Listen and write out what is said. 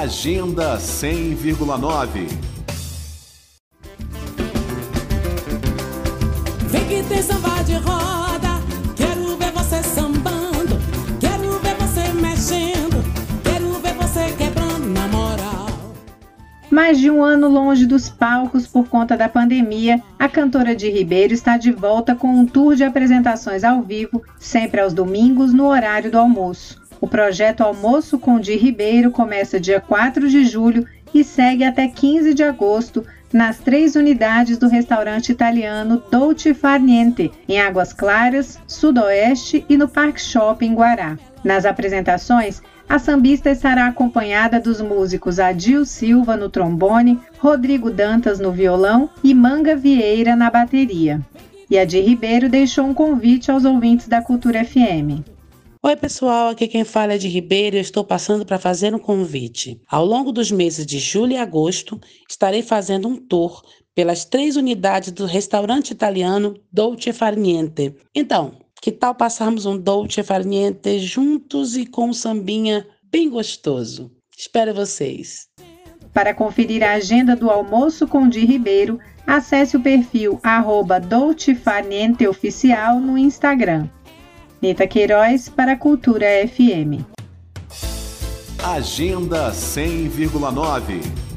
Agenda 100,9. Vem que tem samba de roda, quero ver você sambando, quero ver você mexendo, quero ver você quebrando na moral. Mais de um ano longe dos palcos por conta da pandemia, a cantora de Ribeiro está de volta com um tour de apresentações ao vivo, sempre aos domingos, no horário do almoço. O projeto Almoço com Di Ribeiro começa dia 4 de julho e segue até 15 de agosto nas três unidades do restaurante italiano Dolce Far Niente, em Águas Claras, Sudoeste e no Park Shopping Guará. Nas apresentações, a sambista estará acompanhada dos músicos Adil Silva no trombone, Rodrigo Dantas no violão e Manga Vieira na bateria. E a Di Ribeiro deixou um convite aos ouvintes da Cultura FM. Oi, pessoal, aqui quem fala é de Ribeiro e estou passando para fazer um convite. Ao longo dos meses de julho e agosto, estarei fazendo um tour pelas três unidades do restaurante italiano Dolce Far Niente. Então, que tal passarmos um Dolce Far Niente juntos e com um sambinha bem gostoso? Espero vocês. Para conferir a agenda do almoço com Di Ribeiro, acesse o perfil arroba Oficial no Instagram. Nita Queiroz para a Cultura FM. Agenda 100,9.